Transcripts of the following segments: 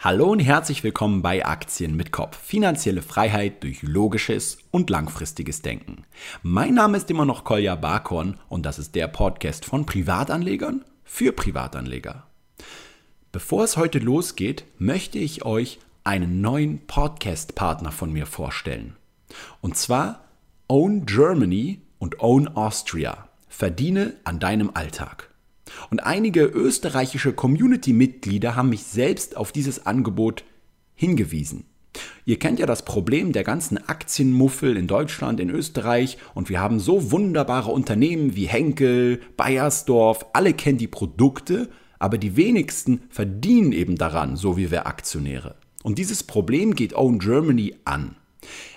Hallo und herzlich willkommen bei Aktien mit Kopf. Finanzielle Freiheit durch logisches und langfristiges Denken. Mein Name ist immer noch Kolja Barkorn und das ist der Podcast von Privatanlegern für Privatanleger. Bevor es heute losgeht, möchte ich euch einen neuen Podcast-Partner von mir vorstellen. Und zwar Own Germany und Own Austria. Verdiene an deinem Alltag. Und einige österreichische Community-Mitglieder haben mich selbst auf dieses Angebot hingewiesen. Ihr kennt ja das Problem der ganzen Aktienmuffel in Deutschland, in Österreich und wir haben so wunderbare Unternehmen wie Henkel, Bayersdorf, alle kennen die Produkte, aber die wenigsten verdienen eben daran, so wie wir Aktionäre. Und dieses Problem geht Own Germany an.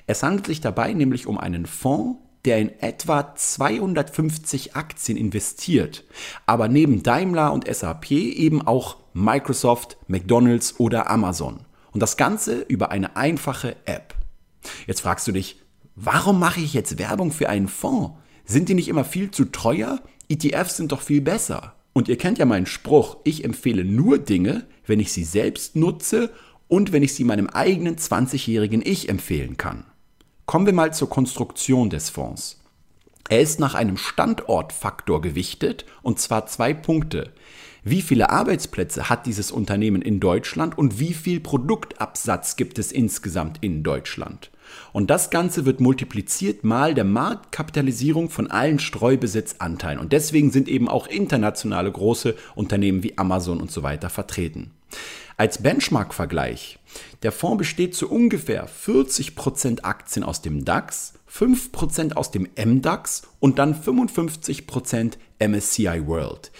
Es handelt sich dabei nämlich um einen Fonds, der in etwa 250 Aktien investiert, aber neben Daimler und SAP eben auch Microsoft, McDonald's oder Amazon. Und das Ganze über eine einfache App. Jetzt fragst du dich, warum mache ich jetzt Werbung für einen Fonds? Sind die nicht immer viel zu teuer? ETFs sind doch viel besser. Und ihr kennt ja meinen Spruch, ich empfehle nur Dinge, wenn ich sie selbst nutze und wenn ich sie meinem eigenen 20-jährigen Ich empfehlen kann. Kommen wir mal zur Konstruktion des Fonds. Er ist nach einem Standortfaktor gewichtet, und zwar zwei Punkte. Wie viele Arbeitsplätze hat dieses Unternehmen in Deutschland und wie viel Produktabsatz gibt es insgesamt in Deutschland? Und das Ganze wird multipliziert mal der Marktkapitalisierung von allen Streubesitzanteilen. Und deswegen sind eben auch internationale große Unternehmen wie Amazon und so weiter vertreten. Als Benchmark-Vergleich, der Fonds besteht zu ungefähr 40% Aktien aus dem DAX, 5% aus dem MDAX und dann 55% MSCI World.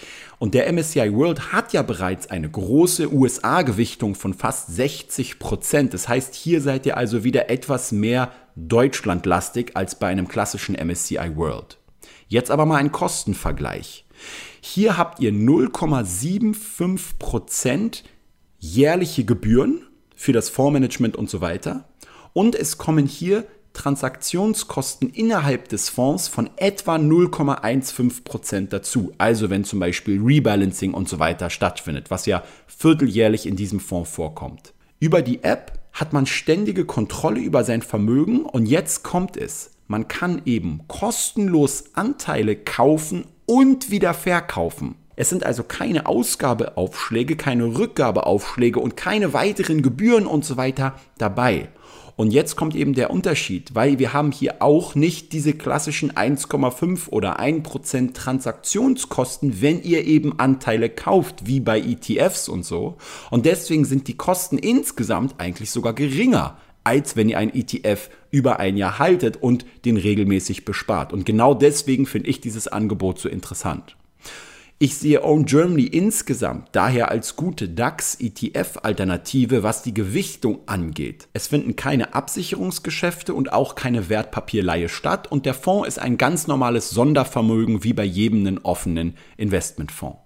Und der MSCI World hat ja bereits eine große USA-Gewichtung von fast 60%. Das heißt, hier seid ihr also wieder etwas mehr deutschlandlastig als bei einem klassischen MSCI World. Jetzt aber mal ein Kostenvergleich. Hier habt ihr 0,75% jährliche Gebühren für das Fondsmanagement und so weiter. Und es kommen hier Transaktionskosten innerhalb des Fonds von etwa 0,15% dazu. Also wenn zum Beispiel Rebalancing und so weiter stattfindet, was ja vierteljährlich in diesem Fonds vorkommt. Über die App hat man ständige Kontrolle über sein Vermögen und jetzt kommt es. Man kann eben kostenlos Anteile kaufen und wieder verkaufen. Es sind also keine Ausgabeaufschläge, keine Rückgabeaufschläge und keine weiteren Gebühren und so weiter dabei. Und jetzt kommt eben der Unterschied, weil wir haben hier auch nicht diese klassischen 1,5 oder 1% Transaktionskosten, wenn ihr eben Anteile kauft, wie bei ETFs und so. Und deswegen sind die Kosten insgesamt eigentlich sogar geringer, als wenn ihr ein ETF über ein Jahr haltet und den regelmäßig bespart. Und genau deswegen finde ich dieses Angebot so interessant. Ich sehe Own Germany insgesamt daher als gute DAX-ETF-Alternative, was die Gewichtung angeht. Es finden keine Absicherungsgeschäfte und auch keine Wertpapierleihe statt und der Fonds ist ein ganz normales Sondervermögen wie bei jedem offenen Investmentfonds.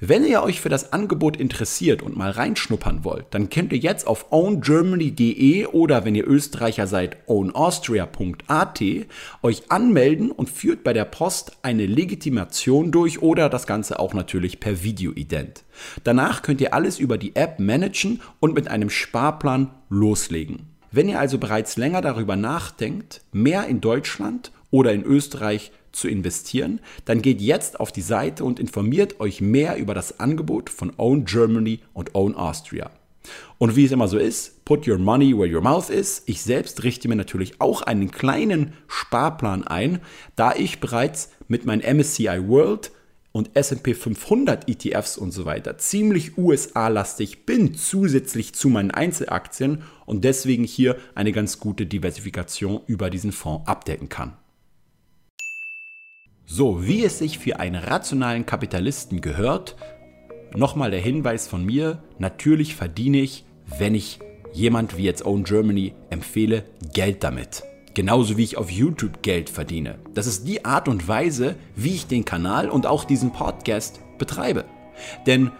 Wenn ihr euch für das Angebot interessiert und mal reinschnuppern wollt, dann könnt ihr jetzt auf owngermany.de oder wenn ihr Österreicher seid, ownaustria.at euch anmelden und führt bei der Post eine Legitimation durch oder das Ganze auch natürlich per Videoident. Danach könnt ihr alles über die App managen und mit einem Sparplan loslegen. Wenn ihr also bereits länger darüber nachdenkt, mehr in Deutschland oder in Österreich zu investieren, dann geht jetzt auf die Seite und informiert euch mehr über das Angebot von Own Germany und Own Austria. Und wie es immer so ist, put your money where your mouth is. Ich selbst richte mir natürlich auch einen kleinen Sparplan ein, da ich bereits mit meinem MSCI World und S&P 500 ETFs und so weiter ziemlich USA-lastig bin, zusätzlich zu meinen Einzelaktien und deswegen hier eine ganz gute Diversifikation über diesen Fonds abdecken kann. So, wie es sich für einen rationalen Kapitalisten gehört, nochmal der Hinweis von mir, natürlich verdiene ich, wenn ich jemand wie jetzt Own Germany empfehle, Geld damit. Genauso wie ich auf YouTube Geld verdiene. Das ist die Art und Weise, wie ich den Kanal und auch diesen Podcast betreibe. Denn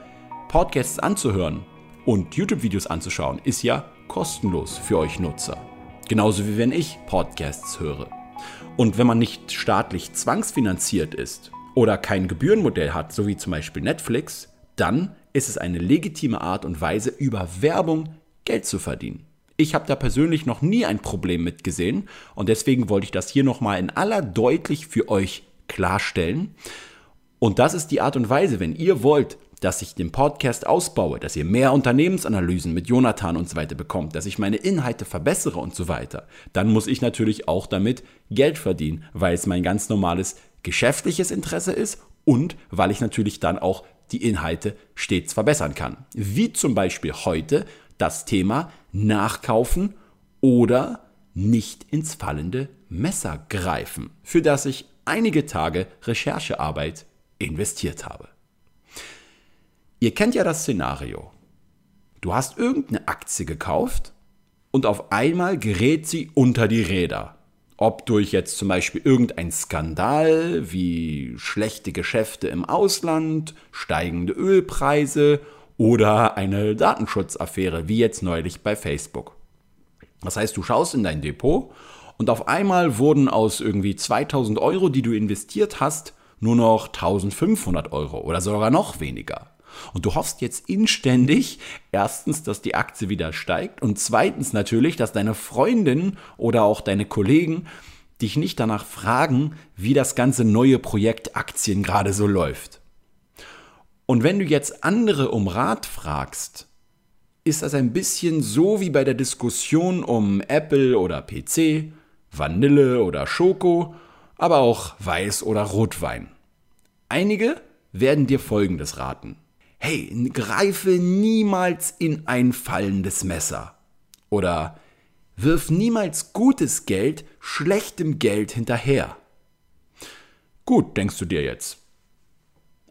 Podcasts anzuhören und YouTube-Videos anzuschauen ist ja kostenlos für euch Nutzer. Genauso wie wenn ich Podcasts höre. Und wenn man nicht staatlich zwangsfinanziert ist oder kein Gebührenmodell hat, so wie zum Beispiel Netflix, dann ist es eine legitime Art und Weise, über Werbung Geld zu verdienen. Ich habe da persönlich noch nie ein Problem mit gesehen und deswegen wollte ich das hier nochmal in aller deutlich für euch klarstellen. Und das ist die Art und Weise, wenn ihr wollt, dass ich den Podcast ausbaue, dass ihr mehr Unternehmensanalysen mit Jonathan und so weiter bekommt, dass ich meine Inhalte verbessere und so weiter, dann muss ich natürlich auch damit Geld verdienen, weil es mein ganz normales geschäftliches Interesse ist und weil ich natürlich dann auch die Inhalte stets verbessern kann. Wie zum Beispiel heute das Thema Nachkaufen oder nicht ins fallende Messer greifen, für das ich einige Tage Recherchearbeit investiert habe. Ihr kennt ja das Szenario. Du hast irgendeine Aktie gekauft und auf einmal gerät sie unter die Räder. Ob durch jetzt zum Beispiel irgendein Skandal wie schlechte Geschäfte im Ausland, steigende Ölpreise oder eine Datenschutzaffäre wie jetzt neulich bei Facebook. Das heißt, du schaust in dein Depot und auf einmal wurden aus irgendwie 2000 Euro, die du investiert hast, nur noch 1500 Euro oder sogar noch weniger. Und du hoffst jetzt inständig, erstens, dass die Aktie wieder steigt und zweitens natürlich, dass deine Freundin oder auch deine Kollegen dich nicht danach fragen, wie das ganze neue Projekt Aktien gerade so läuft. Und wenn du jetzt andere um Rat fragst, ist das ein bisschen so wie bei der Diskussion um Apple oder PC, Vanille oder Schoko, aber auch Weiß oder Rotwein. Einige werden dir Folgendes raten hey, greife niemals in ein fallendes Messer. Oder wirf niemals gutes Geld schlechtem Geld hinterher. Gut, denkst du dir jetzt.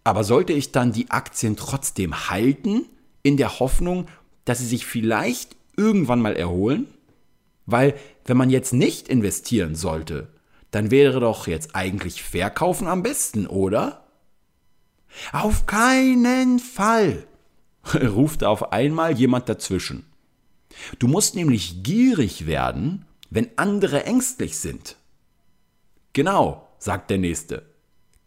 Aber sollte ich dann die Aktien trotzdem halten, in der Hoffnung, dass sie sich vielleicht irgendwann mal erholen? Weil, wenn man jetzt nicht investieren sollte, dann wäre doch jetzt eigentlich Verkaufen am besten, oder? Auf keinen Fall, ruft auf einmal jemand dazwischen. Du musst nämlich gierig werden, wenn andere ängstlich sind. Genau, sagt der Nächste.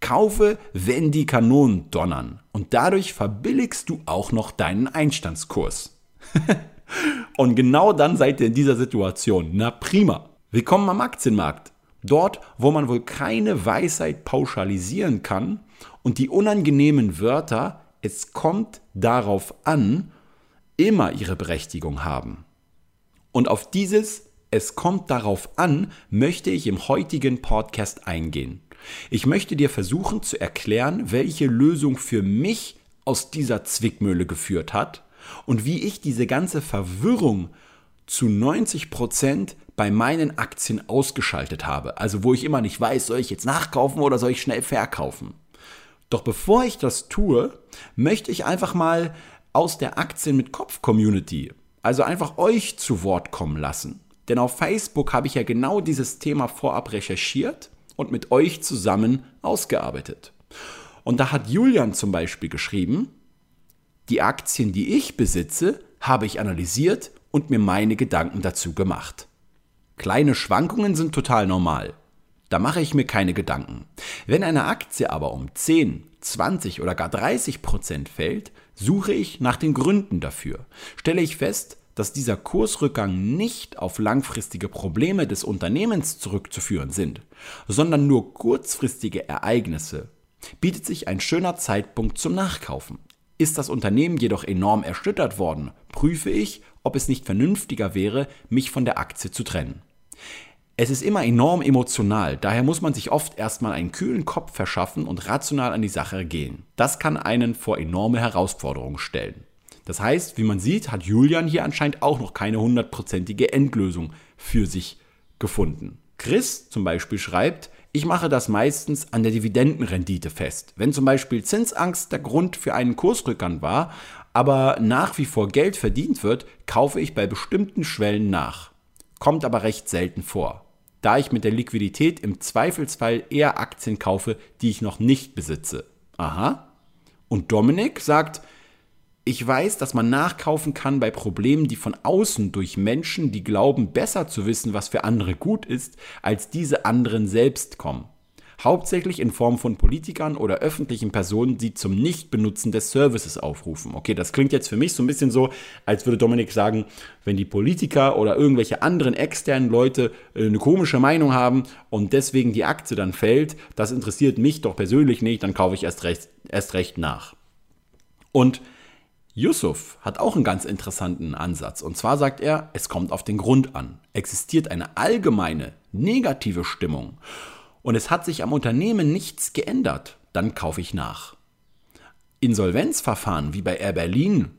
Kaufe, wenn die Kanonen donnern. Und dadurch verbilligst du auch noch deinen Einstandskurs. und genau dann seid ihr in dieser Situation. Na prima. Willkommen am Aktienmarkt. Dort, wo man wohl keine Weisheit pauschalisieren kann und die unangenehmen Wörter, es kommt darauf an, immer ihre Berechtigung haben. Und auf dieses Es kommt darauf an, möchte ich im heutigen Podcast eingehen. Ich möchte dir versuchen zu erklären, welche Lösung für mich aus dieser Zwickmühle geführt hat und wie ich diese ganze Verwirrung zu 90 Prozent bei meinen Aktien ausgeschaltet habe. Also wo ich immer nicht weiß, soll ich jetzt nachkaufen oder soll ich schnell verkaufen. Doch bevor ich das tue, möchte ich einfach mal aus der Aktien mit Kopf Community, also einfach euch zu Wort kommen lassen. Denn auf Facebook habe ich ja genau dieses Thema vorab recherchiert und mit euch zusammen ausgearbeitet. Und da hat Julian zum Beispiel geschrieben, die Aktien, die ich besitze, habe ich analysiert und mir meine Gedanken dazu gemacht. Kleine Schwankungen sind total normal. Da mache ich mir keine Gedanken. Wenn eine Aktie aber um 10, 20 oder gar 30 Prozent fällt, suche ich nach den Gründen dafür. Stelle ich fest, dass dieser Kursrückgang nicht auf langfristige Probleme des Unternehmens zurückzuführen sind, sondern nur kurzfristige Ereignisse, bietet sich ein schöner Zeitpunkt zum Nachkaufen. Ist das Unternehmen jedoch enorm erschüttert worden, prüfe ich, ob es nicht vernünftiger wäre, mich von der Aktie zu trennen. Es ist immer enorm emotional, daher muss man sich oft erstmal einen kühlen Kopf verschaffen und rational an die Sache gehen. Das kann einen vor enorme Herausforderungen stellen. Das heißt, wie man sieht, hat Julian hier anscheinend auch noch keine hundertprozentige Endlösung für sich gefunden. Chris zum Beispiel schreibt, ich mache das meistens an der Dividendenrendite fest. Wenn zum Beispiel Zinsangst der Grund für einen Kursrückgang war, aber nach wie vor Geld verdient wird, kaufe ich bei bestimmten Schwellen nach. Kommt aber recht selten vor da ich mit der Liquidität im Zweifelsfall eher Aktien kaufe, die ich noch nicht besitze. Aha. Und Dominik sagt, ich weiß, dass man nachkaufen kann bei Problemen, die von außen durch Menschen, die glauben, besser zu wissen, was für andere gut ist, als diese anderen selbst kommen. Hauptsächlich in Form von Politikern oder öffentlichen Personen, die zum Nichtbenutzen des Services aufrufen. Okay, das klingt jetzt für mich so ein bisschen so, als würde Dominik sagen, wenn die Politiker oder irgendwelche anderen externen Leute äh, eine komische Meinung haben und deswegen die Aktie dann fällt, das interessiert mich doch persönlich nicht, dann kaufe ich erst recht, erst recht nach. Und Yusuf hat auch einen ganz interessanten Ansatz. Und zwar sagt er, es kommt auf den Grund an. Existiert eine allgemeine negative Stimmung und es hat sich am Unternehmen nichts geändert, dann kaufe ich nach. Insolvenzverfahren wie bei Air Berlin,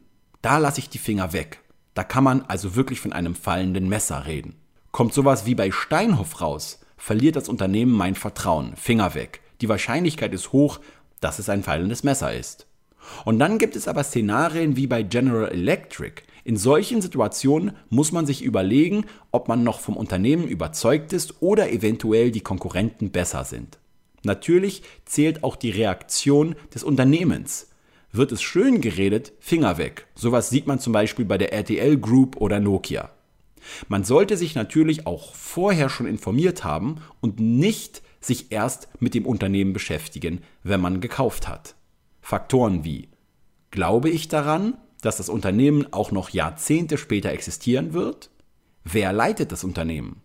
da lasse ich die Finger weg. Da kann man also wirklich von einem fallenden Messer reden. Kommt sowas wie bei Steinhoff raus, verliert das Unternehmen mein Vertrauen, Finger weg. Die Wahrscheinlichkeit ist hoch, dass es ein fallendes Messer ist. Und dann gibt es aber Szenarien wie bei General Electric. In solchen Situationen muss man sich überlegen, ob man noch vom Unternehmen überzeugt ist oder eventuell die Konkurrenten besser sind. Natürlich zählt auch die Reaktion des Unternehmens. Wird es schön geredet, Finger weg. Sowas sieht man zum Beispiel bei der RTL Group oder Nokia. Man sollte sich natürlich auch vorher schon informiert haben und nicht sich erst mit dem Unternehmen beschäftigen, wenn man gekauft hat. Faktoren wie Glaube ich daran, dass das Unternehmen auch noch Jahrzehnte später existieren wird? Wer leitet das Unternehmen?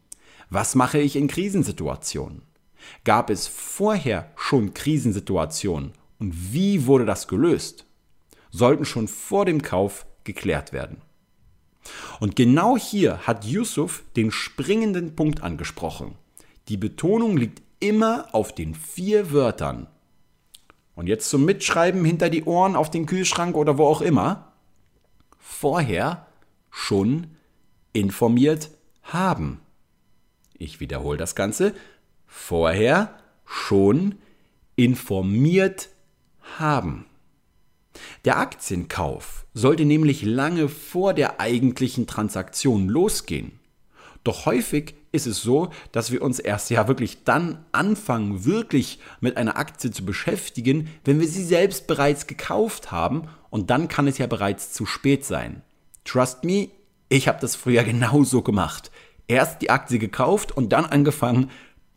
Was mache ich in Krisensituationen? Gab es vorher schon Krisensituationen und wie wurde das gelöst? Sollten schon vor dem Kauf geklärt werden. Und genau hier hat Yusuf den springenden Punkt angesprochen. Die Betonung liegt immer auf den vier Wörtern und jetzt zum Mitschreiben hinter die Ohren auf den Kühlschrank oder wo auch immer. Vorher schon informiert haben. Ich wiederhole das Ganze. Vorher schon informiert haben. Der Aktienkauf sollte nämlich lange vor der eigentlichen Transaktion losgehen. Doch häufig ist es so, dass wir uns erst ja wirklich dann anfangen, wirklich mit einer Aktie zu beschäftigen, wenn wir sie selbst bereits gekauft haben und dann kann es ja bereits zu spät sein. Trust me, ich habe das früher genauso gemacht. Erst die Aktie gekauft und dann angefangen,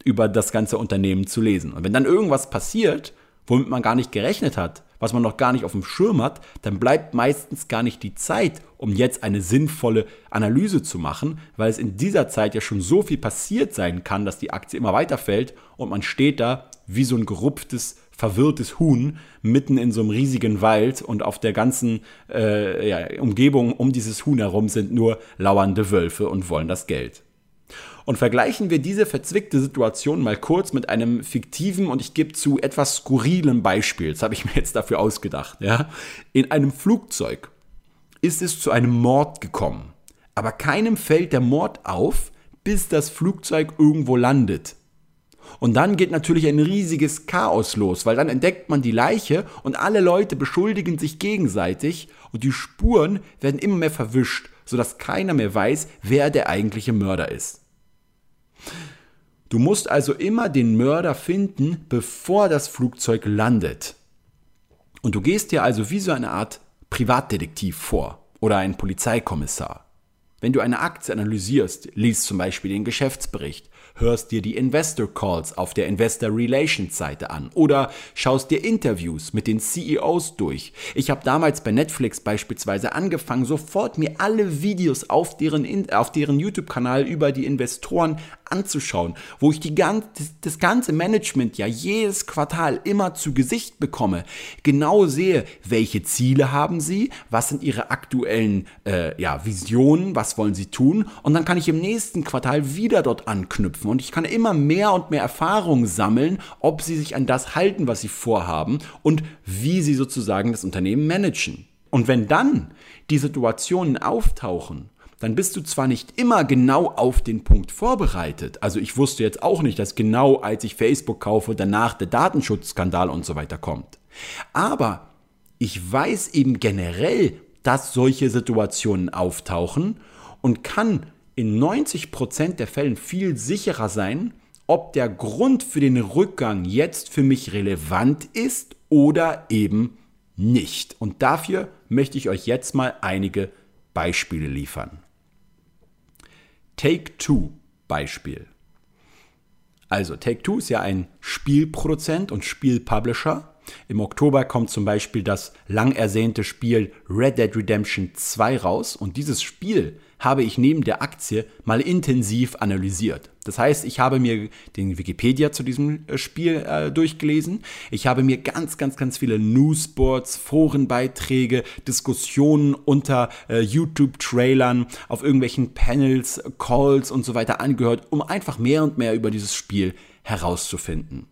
über das ganze Unternehmen zu lesen. Und wenn dann irgendwas passiert, womit man gar nicht gerechnet hat, was man noch gar nicht auf dem Schirm hat, dann bleibt meistens gar nicht die Zeit, um jetzt eine sinnvolle Analyse zu machen, weil es in dieser Zeit ja schon so viel passiert sein kann, dass die Aktie immer weiter fällt und man steht da wie so ein gerupftes, verwirrtes Huhn mitten in so einem riesigen Wald und auf der ganzen äh, ja, Umgebung um dieses Huhn herum sind nur lauernde Wölfe und wollen das Geld. Und vergleichen wir diese verzwickte Situation mal kurz mit einem fiktiven und ich gebe zu etwas skurrilen Beispiel. Das habe ich mir jetzt dafür ausgedacht. Ja? In einem Flugzeug ist es zu einem Mord gekommen. Aber keinem fällt der Mord auf, bis das Flugzeug irgendwo landet. Und dann geht natürlich ein riesiges Chaos los, weil dann entdeckt man die Leiche und alle Leute beschuldigen sich gegenseitig und die Spuren werden immer mehr verwischt, sodass keiner mehr weiß, wer der eigentliche Mörder ist. Du musst also immer den Mörder finden, bevor das Flugzeug landet. Und du gehst dir also wie so eine Art Privatdetektiv vor oder ein Polizeikommissar. Wenn du eine Aktie analysierst, liest zum Beispiel den Geschäftsbericht, hörst dir die Investor Calls auf der Investor Relations Seite an oder schaust dir Interviews mit den CEOs durch. Ich habe damals bei Netflix beispielsweise angefangen, sofort mir alle Videos auf deren, auf deren YouTube-Kanal über die Investoren anzuschauen, wo ich die ganze, das ganze Management ja jedes Quartal immer zu Gesicht bekomme, genau sehe, welche Ziele haben sie, was sind ihre aktuellen äh, ja, Visionen, was wollen sie tun und dann kann ich im nächsten Quartal wieder dort anknüpfen und ich kann immer mehr und mehr Erfahrung sammeln, ob sie sich an das halten, was sie vorhaben und wie sie sozusagen das Unternehmen managen. Und wenn dann die Situationen auftauchen, dann bist du zwar nicht immer genau auf den Punkt vorbereitet. Also ich wusste jetzt auch nicht, dass genau als ich Facebook kaufe, danach der Datenschutzskandal und so weiter kommt. Aber ich weiß eben generell, dass solche Situationen auftauchen und kann in 90% der Fällen viel sicherer sein, ob der Grund für den Rückgang jetzt für mich relevant ist oder eben nicht. Und dafür möchte ich euch jetzt mal einige Beispiele liefern. Take-Two Beispiel. Also Take-Two ist ja ein Spielproduzent und Spielpublisher. Im Oktober kommt zum Beispiel das lang ersehnte Spiel Red Dead Redemption 2 raus und dieses Spiel habe ich neben der Aktie mal intensiv analysiert. Das heißt, ich habe mir den Wikipedia zu diesem äh, Spiel äh, durchgelesen. Ich habe mir ganz, ganz, ganz viele Newsboards, Forenbeiträge, Diskussionen unter äh, YouTube-Trailern, auf irgendwelchen Panels, Calls und so weiter angehört, um einfach mehr und mehr über dieses Spiel herauszufinden.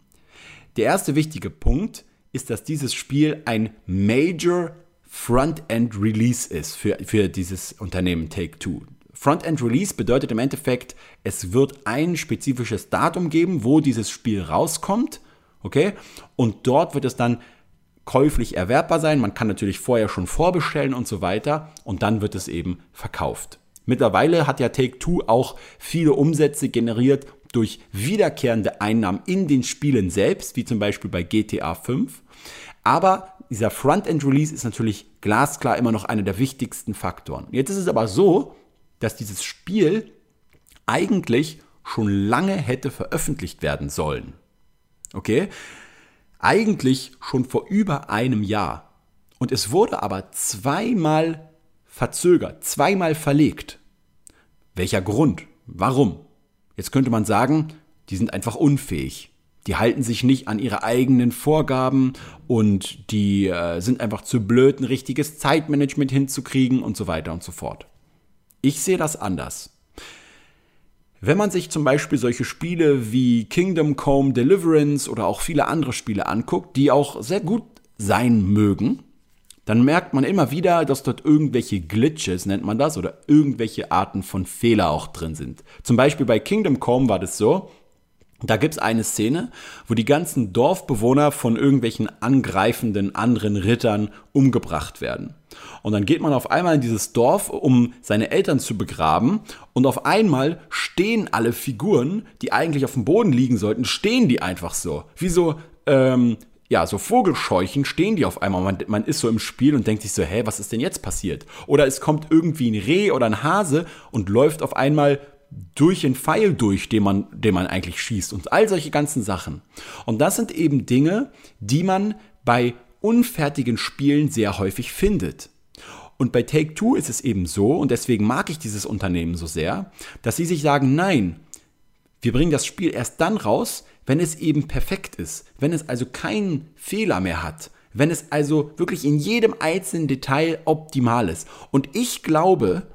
Der erste wichtige Punkt ist, dass dieses Spiel ein Major Front-End Release ist für, für dieses Unternehmen Take-Two. Front-End Release bedeutet im Endeffekt, es wird ein spezifisches Datum geben, wo dieses Spiel rauskommt, okay? Und dort wird es dann käuflich erwerbbar sein. Man kann natürlich vorher schon vorbestellen und so weiter und dann wird es eben verkauft. Mittlerweile hat ja Take-Two auch viele Umsätze generiert durch wiederkehrende Einnahmen in den Spielen selbst, wie zum Beispiel bei GTA 5. Aber dieser Frontend-Release ist natürlich glasklar immer noch einer der wichtigsten Faktoren. Jetzt ist es aber so, dass dieses Spiel eigentlich schon lange hätte veröffentlicht werden sollen. Okay? Eigentlich schon vor über einem Jahr. Und es wurde aber zweimal verzögert, zweimal verlegt. Welcher Grund? Warum? Jetzt könnte man sagen, die sind einfach unfähig die halten sich nicht an ihre eigenen Vorgaben und die äh, sind einfach zu blöd, ein richtiges Zeitmanagement hinzukriegen und so weiter und so fort. Ich sehe das anders. Wenn man sich zum Beispiel solche Spiele wie Kingdom Come Deliverance oder auch viele andere Spiele anguckt, die auch sehr gut sein mögen, dann merkt man immer wieder, dass dort irgendwelche Glitches, nennt man das, oder irgendwelche Arten von Fehler auch drin sind. Zum Beispiel bei Kingdom Come war das so, da gibt's eine Szene, wo die ganzen Dorfbewohner von irgendwelchen angreifenden anderen Rittern umgebracht werden. Und dann geht man auf einmal in dieses Dorf, um seine Eltern zu begraben. Und auf einmal stehen alle Figuren, die eigentlich auf dem Boden liegen sollten, stehen die einfach so. Wie so, ähm, ja, so Vogelscheuchen stehen die auf einmal. Man, man ist so im Spiel und denkt sich so, hä, was ist denn jetzt passiert? Oder es kommt irgendwie ein Reh oder ein Hase und läuft auf einmal durch den Pfeil durch, den man, den man eigentlich schießt und all solche ganzen Sachen. Und das sind eben Dinge, die man bei unfertigen Spielen sehr häufig findet. Und bei Take Two ist es eben so, und deswegen mag ich dieses Unternehmen so sehr, dass sie sich sagen, nein, wir bringen das Spiel erst dann raus, wenn es eben perfekt ist, wenn es also keinen Fehler mehr hat, wenn es also wirklich in jedem einzelnen Detail optimal ist. Und ich glaube,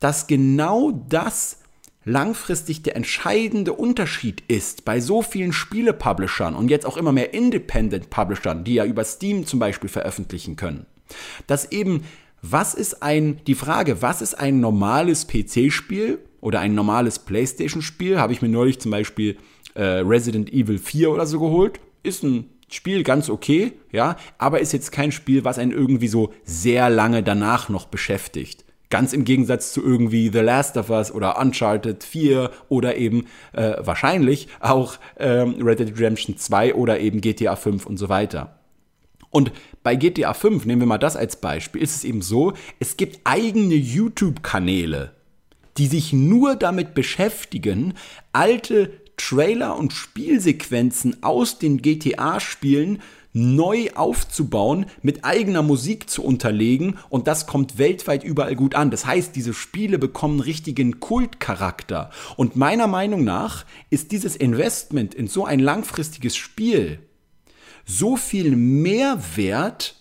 dass genau das langfristig der entscheidende Unterschied ist bei so vielen Spiele-Publishern und jetzt auch immer mehr Independent-Publishern, die ja über Steam zum Beispiel veröffentlichen können, dass eben, was ist ein, die Frage, was ist ein normales PC-Spiel oder ein normales PlayStation-Spiel, habe ich mir neulich zum Beispiel äh, Resident Evil 4 oder so geholt, ist ein Spiel ganz okay, ja, aber ist jetzt kein Spiel, was einen irgendwie so sehr lange danach noch beschäftigt. Ganz im Gegensatz zu irgendwie The Last of Us oder Uncharted 4 oder eben äh, wahrscheinlich auch ähm, Red Dead Redemption 2 oder eben GTA 5 und so weiter. Und bei GTA 5, nehmen wir mal das als Beispiel, ist es eben so, es gibt eigene YouTube-Kanäle, die sich nur damit beschäftigen, alte Trailer und Spielsequenzen aus den GTA-Spielen neu aufzubauen, mit eigener Musik zu unterlegen und das kommt weltweit überall gut an. Das heißt, diese Spiele bekommen richtigen Kultcharakter. Und meiner Meinung nach ist dieses Investment in so ein langfristiges Spiel so viel mehr wert,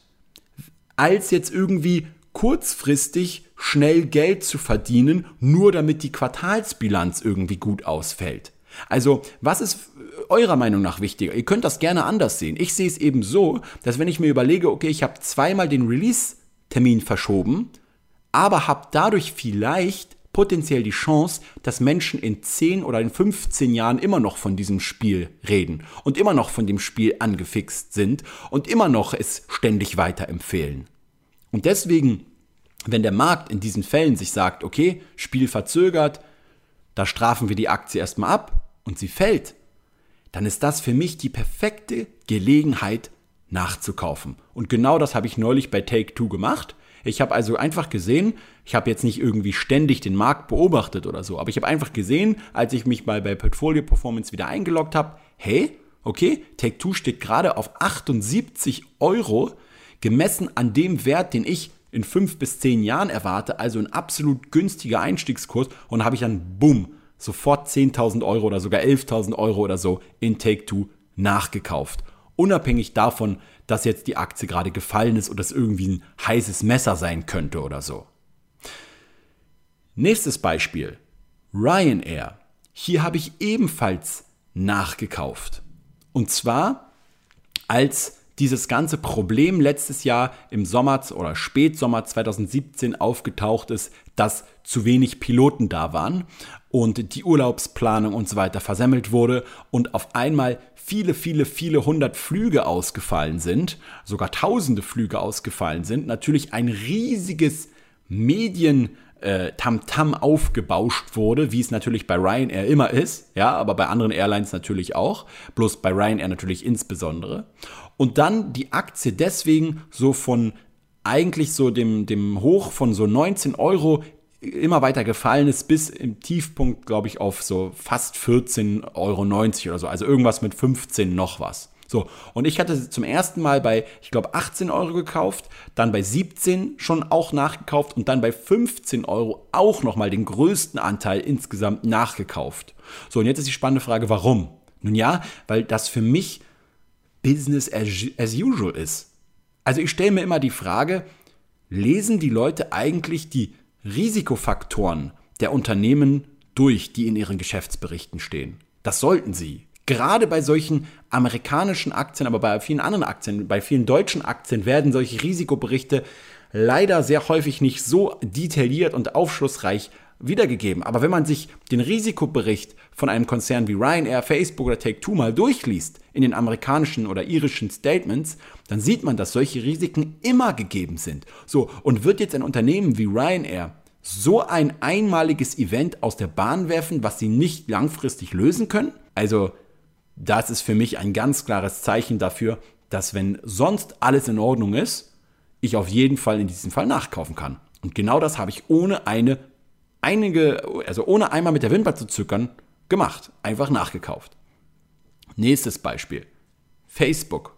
als jetzt irgendwie kurzfristig schnell Geld zu verdienen, nur damit die Quartalsbilanz irgendwie gut ausfällt. Also, was ist eurer Meinung nach wichtiger? Ihr könnt das gerne anders sehen. Ich sehe es eben so, dass wenn ich mir überlege, okay, ich habe zweimal den Release-Termin verschoben, aber habe dadurch vielleicht potenziell die Chance, dass Menschen in 10 oder in 15 Jahren immer noch von diesem Spiel reden und immer noch von dem Spiel angefixt sind und immer noch es ständig weiterempfehlen. Und deswegen, wenn der Markt in diesen Fällen sich sagt, okay, Spiel verzögert, da strafen wir die Aktie erstmal ab, und sie fällt, dann ist das für mich die perfekte Gelegenheit nachzukaufen. Und genau das habe ich neulich bei Take Two gemacht. Ich habe also einfach gesehen, ich habe jetzt nicht irgendwie ständig den Markt beobachtet oder so, aber ich habe einfach gesehen, als ich mich mal bei Portfolio Performance wieder eingeloggt habe, hey, okay, Take-Two steht gerade auf 78 Euro, gemessen an dem Wert, den ich in fünf bis zehn Jahren erwarte, also ein absolut günstiger Einstiegskurs und habe ich dann, bumm, sofort 10.000 Euro oder sogar 11.000 Euro oder so in Take-Two nachgekauft. Unabhängig davon, dass jetzt die Aktie gerade gefallen ist oder es irgendwie ein heißes Messer sein könnte oder so. Nächstes Beispiel. Ryanair. Hier habe ich ebenfalls nachgekauft. Und zwar als dieses ganze Problem letztes Jahr im Sommer oder Spätsommer 2017 aufgetaucht ist, dass zu wenig Piloten da waren und die Urlaubsplanung und so weiter versemmelt wurde und auf einmal viele, viele, viele hundert Flüge ausgefallen sind, sogar tausende Flüge ausgefallen sind, natürlich ein riesiges Medien äh, Tamtam aufgebauscht wurde, wie es natürlich bei Ryanair immer ist, ja, aber bei anderen Airlines natürlich auch, bloß bei Ryanair natürlich insbesondere. Und dann die Aktie deswegen so von eigentlich so dem, dem Hoch von so 19 Euro immer weiter gefallen ist, bis im Tiefpunkt, glaube ich, auf so fast 14,90 Euro oder so. Also irgendwas mit 15 noch was. So, und ich hatte zum ersten Mal bei, ich glaube, 18 Euro gekauft, dann bei 17 schon auch nachgekauft und dann bei 15 Euro auch nochmal den größten Anteil insgesamt nachgekauft. So, und jetzt ist die spannende Frage, warum? Nun ja, weil das für mich Business as, usual ist. Also ich stelle mir immer die Frage, lesen die Leute eigentlich die Risikofaktoren der Unternehmen durch, die in ihren Geschäftsberichten stehen? Das sollten sie. Gerade bei solchen amerikanischen Aktien, aber bei vielen anderen Aktien, bei vielen deutschen Aktien werden solche Risikoberichte leider sehr häufig nicht so detailliert und aufschlussreich wiedergegeben. Aber wenn man sich den Risikobericht von einem Konzern wie Ryanair, Facebook oder Take-Two mal durchliest in den amerikanischen oder irischen Statements, dann sieht man, dass solche Risiken immer gegeben sind. So, und wird jetzt ein Unternehmen wie Ryanair so ein einmaliges Event aus der Bahn werfen, was sie nicht langfristig lösen können? Also das ist für mich ein ganz klares Zeichen dafür, dass wenn sonst alles in Ordnung ist, ich auf jeden Fall in diesem Fall nachkaufen kann. Und genau das habe ich ohne eine einige, also ohne einmal mit der Wimper zu zückern, gemacht. Einfach nachgekauft. Nächstes Beispiel. Facebook.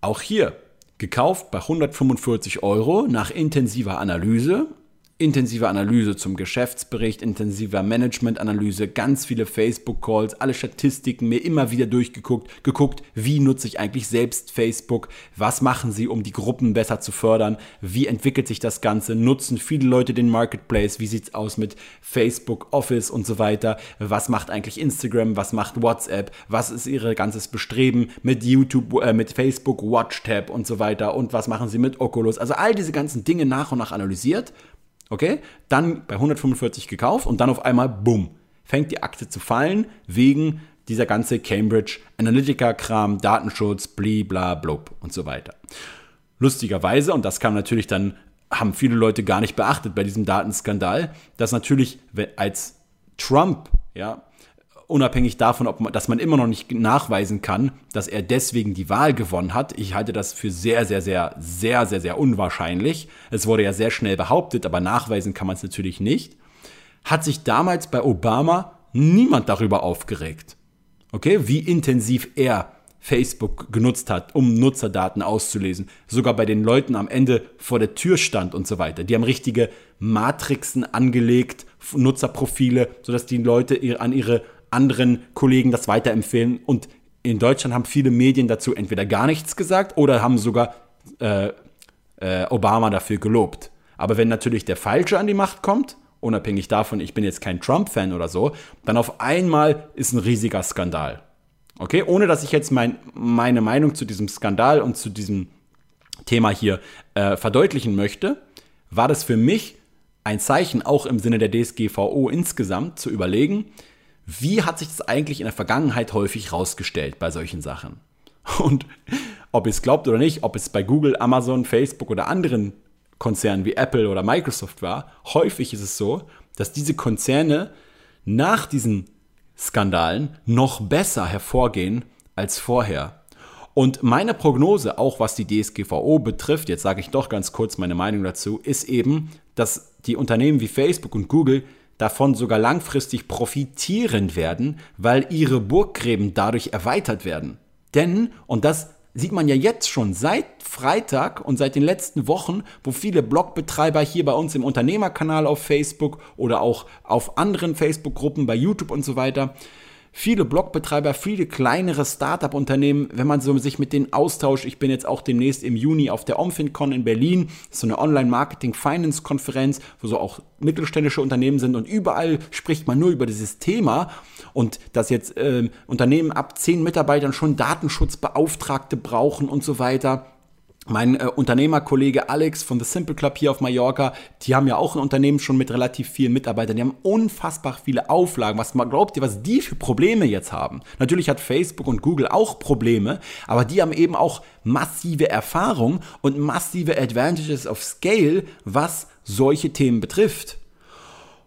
Auch hier gekauft bei 145 Euro nach intensiver Analyse intensive Analyse zum Geschäftsbericht, intensiver Managementanalyse, ganz viele Facebook-Calls, alle Statistiken mir immer wieder durchgeguckt, geguckt, wie nutze ich eigentlich selbst Facebook, was machen sie, um die Gruppen besser zu fördern, wie entwickelt sich das Ganze, nutzen viele Leute den Marketplace, wie sieht es aus mit Facebook, Office und so weiter, was macht eigentlich Instagram, was macht WhatsApp, was ist ihr ganzes Bestreben mit YouTube, äh, mit Facebook WatchTab und so weiter? Und was machen sie mit Oculus, also all diese ganzen Dinge nach und nach analysiert Okay? Dann bei 145 gekauft und dann auf einmal, bumm, fängt die Aktie zu fallen wegen dieser ganze Cambridge Analytica-Kram, Datenschutz, bla blub und so weiter. Lustigerweise, und das kam natürlich dann, haben viele Leute gar nicht beachtet bei diesem Datenskandal, dass natürlich als Trump, ja, unabhängig davon, ob man, dass man immer noch nicht nachweisen kann, dass er deswegen die Wahl gewonnen hat. Ich halte das für sehr, sehr, sehr, sehr, sehr, sehr unwahrscheinlich. Es wurde ja sehr schnell behauptet, aber nachweisen kann man es natürlich nicht. Hat sich damals bei Obama niemand darüber aufgeregt. Okay, wie intensiv er Facebook genutzt hat, um Nutzerdaten auszulesen. Sogar bei den Leuten am Ende vor der Tür stand und so weiter. Die haben richtige Matrixen angelegt, Nutzerprofile, sodass die Leute an ihre anderen Kollegen das weiterempfehlen. Und in Deutschland haben viele Medien dazu entweder gar nichts gesagt oder haben sogar äh, äh, Obama dafür gelobt. Aber wenn natürlich der Falsche an die Macht kommt, unabhängig davon, ich bin jetzt kein Trump-Fan oder so, dann auf einmal ist ein riesiger Skandal. Okay, ohne dass ich jetzt mein, meine Meinung zu diesem Skandal und zu diesem Thema hier äh, verdeutlichen möchte, war das für mich ein Zeichen, auch im Sinne der DSGVO insgesamt, zu überlegen, wie hat sich das eigentlich in der Vergangenheit häufig rausgestellt bei solchen Sachen? Und ob ihr es glaubt oder nicht, ob es bei Google, Amazon, Facebook oder anderen Konzernen wie Apple oder Microsoft war, häufig ist es so, dass diese Konzerne nach diesen Skandalen noch besser hervorgehen als vorher. Und meine Prognose, auch was die DSGVO betrifft, jetzt sage ich doch ganz kurz meine Meinung dazu, ist eben, dass die Unternehmen wie Facebook und Google davon sogar langfristig profitieren werden, weil ihre Burggräben dadurch erweitert werden. Denn, und das sieht man ja jetzt schon seit Freitag und seit den letzten Wochen, wo viele Blogbetreiber hier bei uns im Unternehmerkanal auf Facebook oder auch auf anderen Facebook-Gruppen bei YouTube und so weiter viele Blogbetreiber, viele kleinere Startup-Unternehmen, wenn man so sich mit denen austauscht. Ich bin jetzt auch demnächst im Juni auf der OmfinCon in Berlin, so eine Online-Marketing-Finance-Konferenz, wo so auch mittelständische Unternehmen sind und überall spricht man nur über dieses Thema. Und dass jetzt äh, Unternehmen ab zehn Mitarbeitern schon Datenschutzbeauftragte brauchen und so weiter mein äh, Unternehmerkollege Alex von The Simple Club hier auf Mallorca, die haben ja auch ein Unternehmen schon mit relativ vielen Mitarbeitern. Die haben unfassbar viele Auflagen. Was glaubt ihr, was die für Probleme jetzt haben? Natürlich hat Facebook und Google auch Probleme, aber die haben eben auch massive Erfahrung und massive Advantages of Scale, was solche Themen betrifft.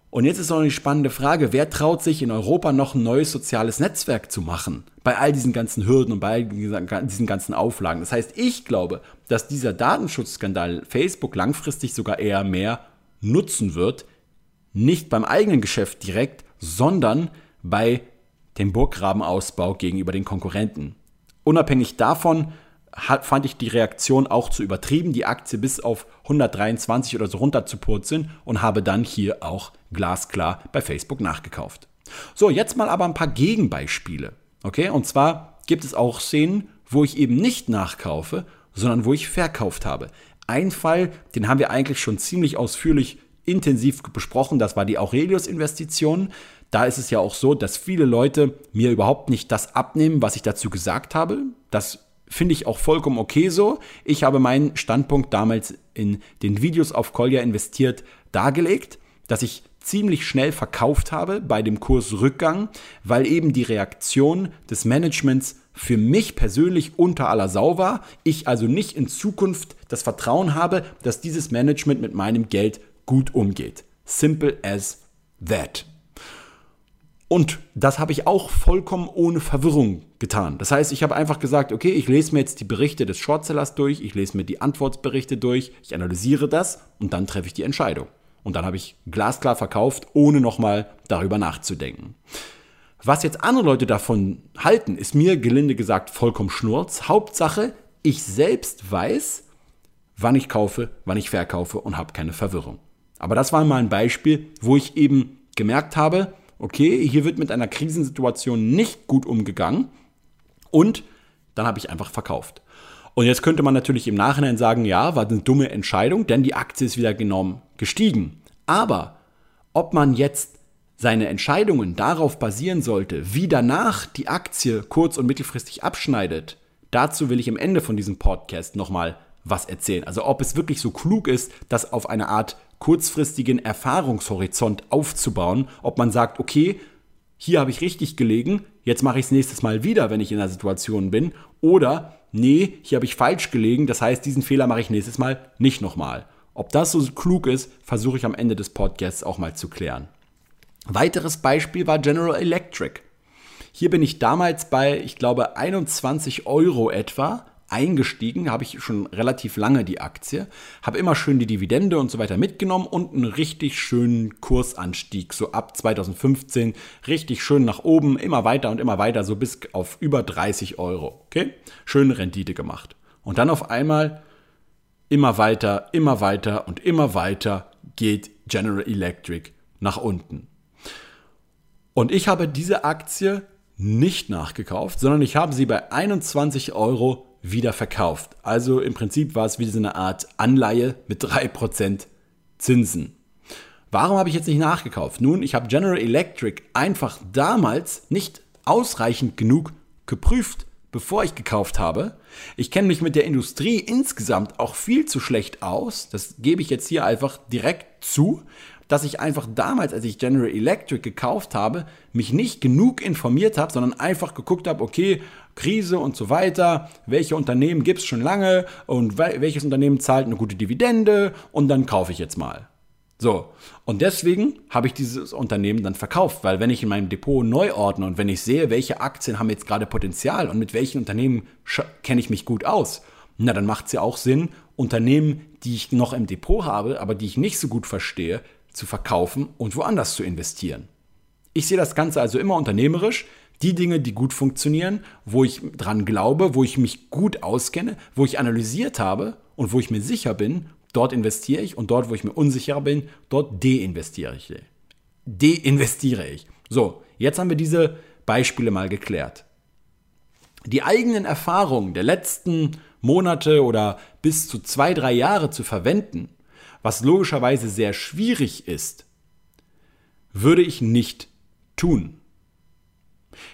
Und jetzt ist noch eine spannende Frage, wer traut sich in Europa noch ein neues soziales Netzwerk zu machen? Bei all diesen ganzen Hürden und bei all diesen ganzen Auflagen. Das heißt, ich glaube, dass dieser Datenschutzskandal Facebook langfristig sogar eher mehr nutzen wird, nicht beim eigenen Geschäft direkt, sondern bei dem Burggrabenausbau gegenüber den Konkurrenten. Unabhängig davon fand ich die Reaktion auch zu übertrieben, die Aktie bis auf 123 oder so runter zu purzeln und habe dann hier auch glasklar bei Facebook nachgekauft. So, jetzt mal aber ein paar Gegenbeispiele. Okay, und zwar gibt es auch Szenen, wo ich eben nicht nachkaufe, sondern wo ich verkauft habe. Ein Fall, den haben wir eigentlich schon ziemlich ausführlich intensiv besprochen, das war die Aurelius-Investition. Da ist es ja auch so, dass viele Leute mir überhaupt nicht das abnehmen, was ich dazu gesagt habe. Das finde ich auch vollkommen okay so. Ich habe meinen Standpunkt damals in den Videos auf Kolja investiert dargelegt, dass ich ziemlich schnell verkauft habe bei dem Kursrückgang, weil eben die Reaktion des Managements für mich persönlich unter aller Sau war. Ich also nicht in Zukunft das Vertrauen habe, dass dieses Management mit meinem Geld gut umgeht. Simple as that. Und das habe ich auch vollkommen ohne Verwirrung getan. Das heißt, ich habe einfach gesagt, okay, ich lese mir jetzt die Berichte des Shortsellers durch, ich lese mir die Antwortberichte durch, ich analysiere das und dann treffe ich die Entscheidung. Und dann habe ich glasklar verkauft, ohne nochmal darüber nachzudenken. Was jetzt andere Leute davon halten, ist mir gelinde gesagt vollkommen schnurz. Hauptsache, ich selbst weiß, wann ich kaufe, wann ich verkaufe und habe keine Verwirrung. Aber das war mal ein Beispiel, wo ich eben gemerkt habe, okay, hier wird mit einer Krisensituation nicht gut umgegangen und dann habe ich einfach verkauft. Und jetzt könnte man natürlich im Nachhinein sagen, ja, war eine dumme Entscheidung, denn die Aktie ist wieder genommen gestiegen. Aber ob man jetzt seine Entscheidungen darauf basieren sollte, wie danach die Aktie kurz- und mittelfristig abschneidet, dazu will ich am Ende von diesem Podcast nochmal was erzählen. Also ob es wirklich so klug ist, das auf eine Art kurzfristigen Erfahrungshorizont aufzubauen, ob man sagt, okay, hier habe ich richtig gelegen, jetzt mache ich es nächstes Mal wieder, wenn ich in der Situation bin, oder nee, hier habe ich falsch gelegen, das heißt, diesen Fehler mache ich nächstes Mal nicht nochmal. Ob das so klug ist, versuche ich am Ende des Podcasts auch mal zu klären. Weiteres Beispiel war General Electric. Hier bin ich damals bei, ich glaube, 21 Euro etwa eingestiegen, habe ich schon relativ lange die Aktie, habe immer schön die Dividende und so weiter mitgenommen und einen richtig schönen Kursanstieg, so ab 2015, richtig schön nach oben, immer weiter und immer weiter, so bis auf über 30 Euro. Okay? Schöne Rendite gemacht. Und dann auf einmal immer weiter, immer weiter und immer weiter geht General Electric nach unten. Und ich habe diese Aktie nicht nachgekauft, sondern ich habe sie bei 21 Euro wieder verkauft. Also im Prinzip war es wie so eine Art Anleihe mit 3% Zinsen. Warum habe ich jetzt nicht nachgekauft? Nun, ich habe General Electric einfach damals nicht ausreichend genug geprüft, bevor ich gekauft habe. Ich kenne mich mit der Industrie insgesamt auch viel zu schlecht aus. Das gebe ich jetzt hier einfach direkt zu dass ich einfach damals, als ich General Electric gekauft habe, mich nicht genug informiert habe, sondern einfach geguckt habe, okay, Krise und so weiter, welche Unternehmen gibt es schon lange und welches Unternehmen zahlt eine gute Dividende und dann kaufe ich jetzt mal. So, und deswegen habe ich dieses Unternehmen dann verkauft, weil wenn ich in meinem Depot neu ordne und wenn ich sehe, welche Aktien haben jetzt gerade Potenzial und mit welchen Unternehmen kenne ich mich gut aus, na dann macht es ja auch Sinn, Unternehmen, die ich noch im Depot habe, aber die ich nicht so gut verstehe, zu verkaufen und woanders zu investieren. Ich sehe das Ganze also immer unternehmerisch, die Dinge, die gut funktionieren, wo ich dran glaube, wo ich mich gut auskenne, wo ich analysiert habe und wo ich mir sicher bin, dort investiere ich und dort, wo ich mir unsicher bin, dort deinvestiere ich. Deinvestiere ich. So, jetzt haben wir diese Beispiele mal geklärt. Die eigenen Erfahrungen der letzten Monate oder bis zu zwei, drei Jahre zu verwenden, was logischerweise sehr schwierig ist, würde ich nicht tun.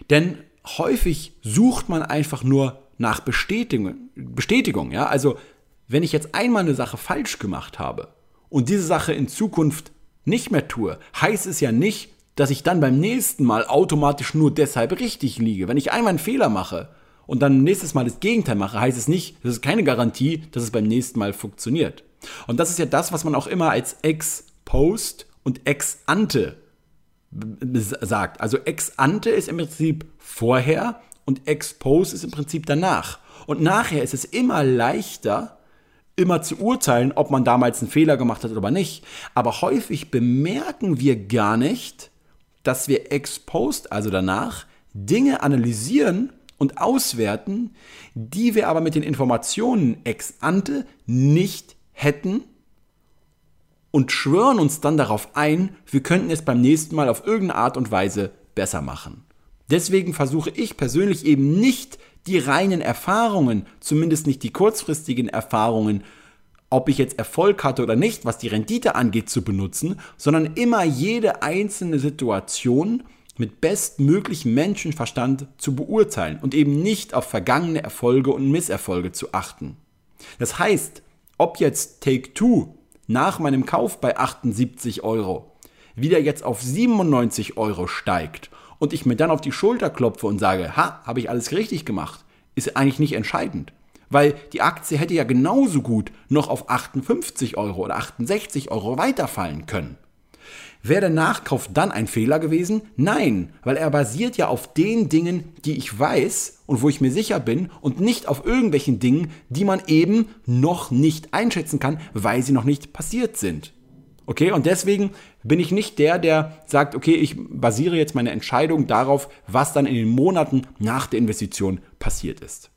Denn häufig sucht man einfach nur nach Bestätigung, Bestätigung, ja, also wenn ich jetzt einmal eine Sache falsch gemacht habe und diese Sache in Zukunft nicht mehr tue, heißt es ja nicht, dass ich dann beim nächsten Mal automatisch nur deshalb richtig liege. Wenn ich einmal einen Fehler mache und dann nächstes Mal das Gegenteil mache, heißt es nicht, das ist keine Garantie, dass es beim nächsten Mal funktioniert. Und das ist ja das, was man auch immer als Ex-Post und Ex-Ante sagt. Also Ex-Ante ist im Prinzip vorher und Ex-Post ist im Prinzip danach. Und nachher ist es immer leichter, immer zu urteilen, ob man damals einen Fehler gemacht hat oder nicht. Aber häufig bemerken wir gar nicht, dass wir ex-post, also danach, Dinge analysieren und auswerten, die wir aber mit den Informationen ex ante nicht hätten und schwören uns dann darauf ein, wir könnten es beim nächsten Mal auf irgendeine Art und Weise besser machen. Deswegen versuche ich persönlich eben nicht die reinen Erfahrungen, zumindest nicht die kurzfristigen Erfahrungen, ob ich jetzt Erfolg hatte oder nicht, was die Rendite angeht, zu benutzen, sondern immer jede einzelne Situation mit bestmöglichem Menschenverstand zu beurteilen und eben nicht auf vergangene Erfolge und Misserfolge zu achten. Das heißt, ob jetzt Take Two nach meinem Kauf bei 78 Euro wieder jetzt auf 97 Euro steigt und ich mir dann auf die Schulter klopfe und sage, ha, habe ich alles richtig gemacht, ist eigentlich nicht entscheidend. Weil die Aktie hätte ja genauso gut noch auf 58 Euro oder 68 Euro weiterfallen können. Wäre der Nachkauf dann ein Fehler gewesen? Nein, weil er basiert ja auf den Dingen, die ich weiß und wo ich mir sicher bin und nicht auf irgendwelchen Dingen, die man eben noch nicht einschätzen kann, weil sie noch nicht passiert sind. Okay, und deswegen bin ich nicht der, der sagt, okay, ich basiere jetzt meine Entscheidung darauf, was dann in den Monaten nach der Investition passiert ist.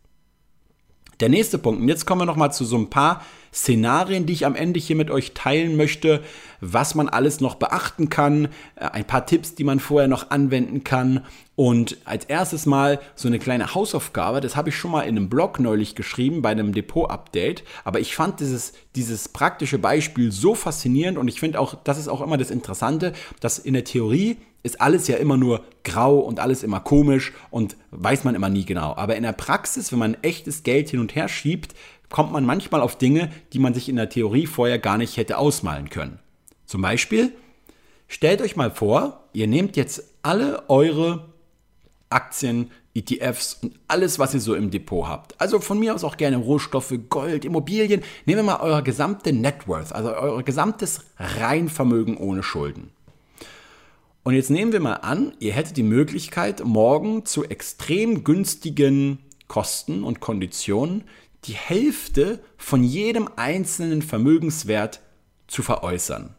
Der nächste Punkt, und jetzt kommen wir nochmal zu so ein paar Szenarien, die ich am Ende hier mit euch teilen möchte, was man alles noch beachten kann, äh, ein paar Tipps, die man vorher noch anwenden kann. Und als erstes mal so eine kleine Hausaufgabe, das habe ich schon mal in einem Blog neulich geschrieben, bei einem Depot-Update, aber ich fand dieses, dieses praktische Beispiel so faszinierend und ich finde auch, das ist auch immer das Interessante, dass in der Theorie ist alles ja immer nur grau und alles immer komisch und weiß man immer nie genau. Aber in der Praxis, wenn man echtes Geld hin und her schiebt, kommt man manchmal auf Dinge, die man sich in der Theorie vorher gar nicht hätte ausmalen können. Zum Beispiel, stellt euch mal vor, ihr nehmt jetzt alle eure Aktien, ETFs und alles, was ihr so im Depot habt. Also von mir aus auch gerne Rohstoffe, Gold, Immobilien. Nehmen wir mal euer gesamte Net Worth, also euer gesamtes Reinvermögen ohne Schulden. Und jetzt nehmen wir mal an, ihr hättet die Möglichkeit, morgen zu extrem günstigen Kosten und Konditionen die Hälfte von jedem einzelnen Vermögenswert zu veräußern.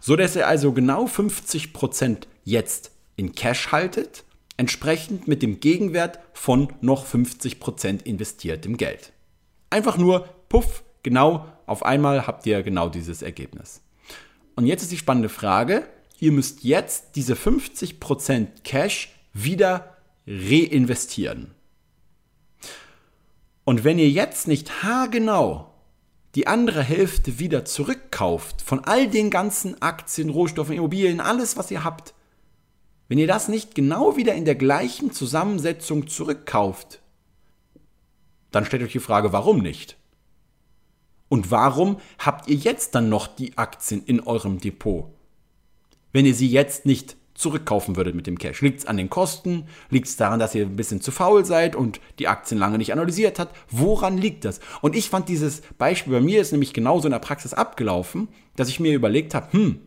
So dass ihr also genau 50% jetzt in Cash haltet, entsprechend mit dem Gegenwert von noch 50% investiertem Geld. Einfach nur, puff, genau, auf einmal habt ihr genau dieses Ergebnis. Und jetzt ist die spannende Frage, ihr müsst jetzt diese 50% Cash wieder reinvestieren. Und wenn ihr jetzt nicht haargenau die andere Hälfte wieder zurückkauft von all den ganzen Aktien, Rohstoffen, Immobilien, alles, was ihr habt, wenn ihr das nicht genau wieder in der gleichen Zusammensetzung zurückkauft, dann stellt euch die Frage, warum nicht? Und warum habt ihr jetzt dann noch die Aktien in eurem Depot? wenn ihr sie jetzt nicht zurückkaufen würdet mit dem Cash? Liegt es an den Kosten? Liegt es daran, dass ihr ein bisschen zu faul seid und die Aktien lange nicht analysiert habt? Woran liegt das? Und ich fand dieses Beispiel bei mir ist nämlich genauso in der Praxis abgelaufen, dass ich mir überlegt habe, hm,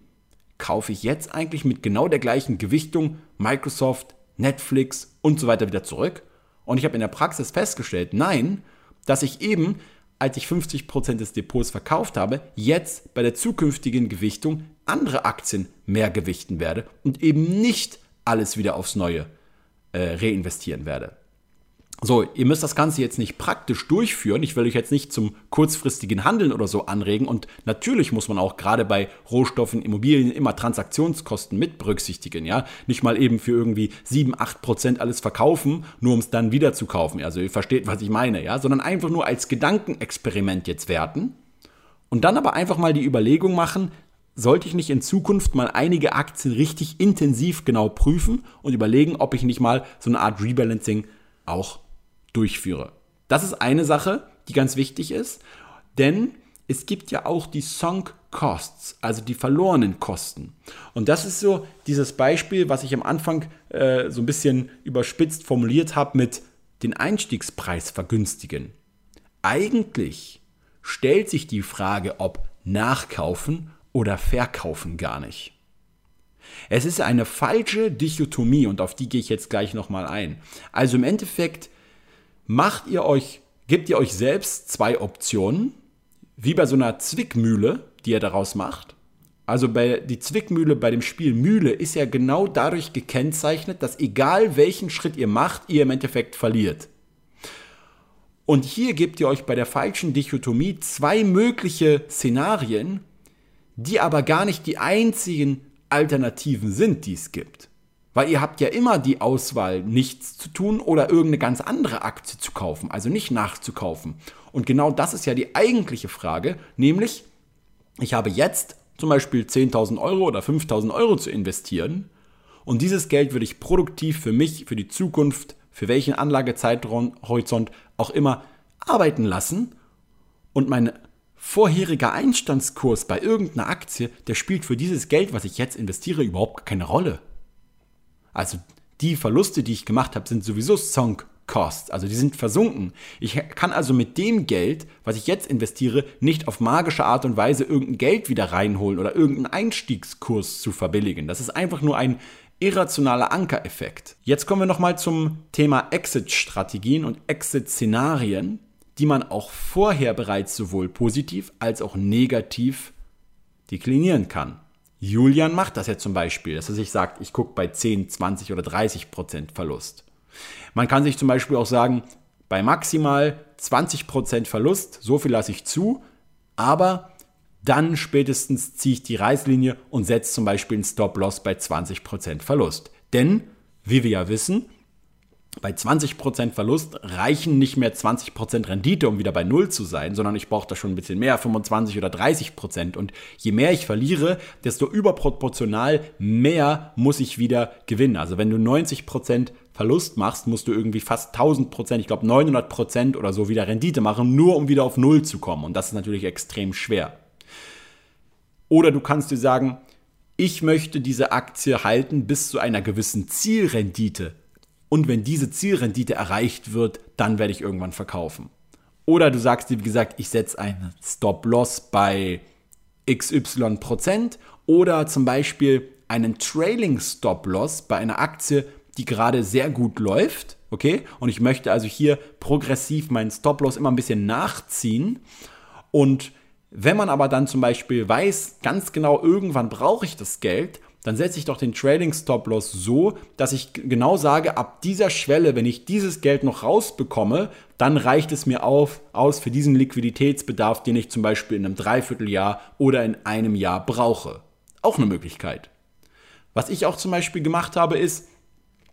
kaufe ich jetzt eigentlich mit genau der gleichen Gewichtung Microsoft, Netflix und so weiter wieder zurück? Und ich habe in der Praxis festgestellt, nein, dass ich eben, als ich 50% des Depots verkauft habe, jetzt bei der zukünftigen Gewichtung andere Aktien mehr gewichten werde und eben nicht alles wieder aufs Neue äh, reinvestieren werde. So, ihr müsst das Ganze jetzt nicht praktisch durchführen. Ich will euch jetzt nicht zum kurzfristigen Handeln oder so anregen. Und natürlich muss man auch gerade bei Rohstoffen, Immobilien immer Transaktionskosten mit berücksichtigen. Ja, nicht mal eben für irgendwie 7, 8 Prozent alles verkaufen, nur um es dann wieder zu kaufen. Also ihr versteht, was ich meine. Ja, sondern einfach nur als Gedankenexperiment jetzt werten. Und dann aber einfach mal die Überlegung machen, sollte ich nicht in Zukunft mal einige Aktien richtig intensiv genau prüfen und überlegen, ob ich nicht mal so eine Art Rebalancing auch durchführe. Das ist eine Sache, die ganz wichtig ist, denn es gibt ja auch die Sunk Costs, also die verlorenen Kosten. Und das ist so dieses Beispiel, was ich am Anfang äh, so ein bisschen überspitzt formuliert habe mit den Einstiegspreis vergünstigen. Eigentlich stellt sich die Frage, ob nachkaufen oder verkaufen gar nicht. Es ist eine falsche Dichotomie und auf die gehe ich jetzt gleich nochmal ein. Also im Endeffekt macht ihr euch, gebt ihr euch selbst zwei Optionen, wie bei so einer Zwickmühle, die ihr daraus macht. Also bei, die Zwickmühle bei dem Spiel Mühle ist ja genau dadurch gekennzeichnet, dass egal welchen Schritt ihr macht, ihr im Endeffekt verliert. Und hier gebt ihr euch bei der falschen Dichotomie zwei mögliche Szenarien, die aber gar nicht die einzigen Alternativen sind, die es gibt. Weil ihr habt ja immer die Auswahl, nichts zu tun oder irgendeine ganz andere Aktie zu kaufen, also nicht nachzukaufen. Und genau das ist ja die eigentliche Frage, nämlich, ich habe jetzt zum Beispiel 10.000 Euro oder 5.000 Euro zu investieren und dieses Geld würde ich produktiv für mich, für die Zukunft, für welchen Anlagezeithorizont auch immer arbeiten lassen und mein vorheriger Einstandskurs bei irgendeiner Aktie, der spielt für dieses Geld, was ich jetzt investiere, überhaupt keine Rolle. Also die Verluste, die ich gemacht habe, sind sowieso Sunk Costs, also die sind versunken. Ich kann also mit dem Geld, was ich jetzt investiere, nicht auf magische Art und Weise irgendein Geld wieder reinholen oder irgendeinen Einstiegskurs zu verbilligen. Das ist einfach nur ein irrationaler Ankereffekt. Jetzt kommen wir nochmal zum Thema Exit-Strategien und Exit-Szenarien, die man auch vorher bereits sowohl positiv als auch negativ deklinieren kann. Julian macht das ja zum Beispiel, dass er sich sagt, ich gucke bei 10, 20 oder 30 Prozent Verlust. Man kann sich zum Beispiel auch sagen, bei maximal 20 Prozent Verlust, so viel lasse ich zu, aber dann spätestens ziehe ich die Reißlinie und setze zum Beispiel einen Stop-Loss bei 20 Prozent Verlust. Denn, wie wir ja wissen, bei 20% Verlust reichen nicht mehr 20% Rendite, um wieder bei Null zu sein, sondern ich brauche da schon ein bisschen mehr, 25 oder 30%. Und je mehr ich verliere, desto überproportional mehr muss ich wieder gewinnen. Also wenn du 90% Verlust machst, musst du irgendwie fast 1000%, ich glaube 900% oder so wieder Rendite machen, nur um wieder auf Null zu kommen. Und das ist natürlich extrem schwer. Oder du kannst dir sagen, ich möchte diese Aktie halten bis zu einer gewissen Zielrendite und wenn diese Zielrendite erreicht wird, dann werde ich irgendwann verkaufen. Oder du sagst dir, wie gesagt, ich setze einen Stop-Loss bei XY Prozent oder zum Beispiel einen Trailing Stop-Loss bei einer Aktie, die gerade sehr gut läuft, okay? Und ich möchte also hier progressiv meinen Stop-Loss immer ein bisschen nachziehen. Und wenn man aber dann zum Beispiel weiß, ganz genau, irgendwann brauche ich das Geld, dann setze ich doch den Trading Stop Loss so, dass ich genau sage, ab dieser Schwelle, wenn ich dieses Geld noch rausbekomme, dann reicht es mir auf, aus für diesen Liquiditätsbedarf, den ich zum Beispiel in einem Dreivierteljahr oder in einem Jahr brauche. Auch eine Möglichkeit. Was ich auch zum Beispiel gemacht habe, ist,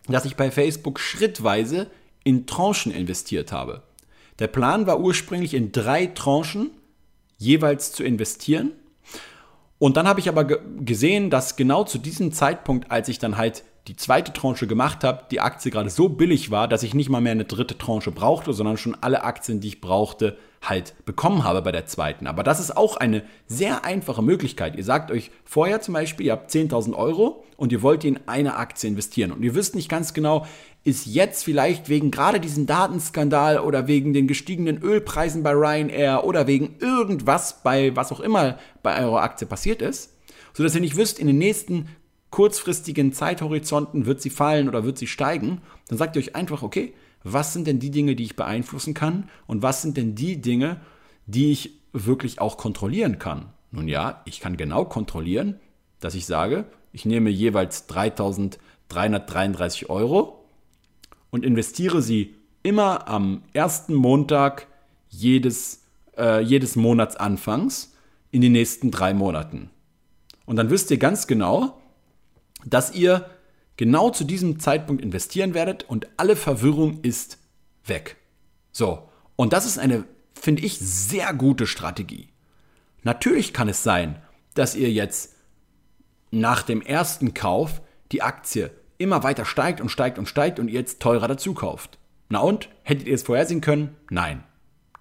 dass ich bei Facebook schrittweise in Tranchen investiert habe. Der Plan war ursprünglich in drei Tranchen jeweils zu investieren und dann habe ich aber gesehen, dass genau zu diesem Zeitpunkt, als ich dann halt die zweite Tranche gemacht habe, die Aktie gerade so billig war, dass ich nicht mal mehr eine dritte Tranche brauchte, sondern schon alle Aktien, die ich brauchte, halt bekommen habe bei der zweiten. Aber das ist auch eine sehr einfache Möglichkeit. Ihr sagt euch vorher zum Beispiel, ihr habt 10.000 Euro und ihr wollt in eine Aktie investieren und ihr wisst nicht ganz genau, ist jetzt vielleicht wegen gerade diesem Datenskandal oder wegen den gestiegenen Ölpreisen bei Ryanair oder wegen irgendwas bei was auch immer bei eurer Aktie passiert ist, sodass ihr nicht wisst, in den nächsten kurzfristigen Zeithorizonten wird sie fallen oder wird sie steigen, dann sagt ihr euch einfach, okay, was sind denn die Dinge, die ich beeinflussen kann und was sind denn die Dinge, die ich wirklich auch kontrollieren kann. Nun ja, ich kann genau kontrollieren, dass ich sage, ich nehme jeweils 3.333 Euro und investiere sie immer am ersten Montag jedes, äh, jedes Monatsanfangs in die nächsten drei Monaten. Und dann wisst ihr ganz genau, dass ihr genau zu diesem Zeitpunkt investieren werdet und alle Verwirrung ist weg. So, und das ist eine, finde ich, sehr gute Strategie. Natürlich kann es sein, dass ihr jetzt nach dem ersten Kauf die Aktie immer weiter steigt und steigt und steigt und ihr jetzt teurer dazu kauft. Na und? Hättet ihr es vorhersehen können? Nein.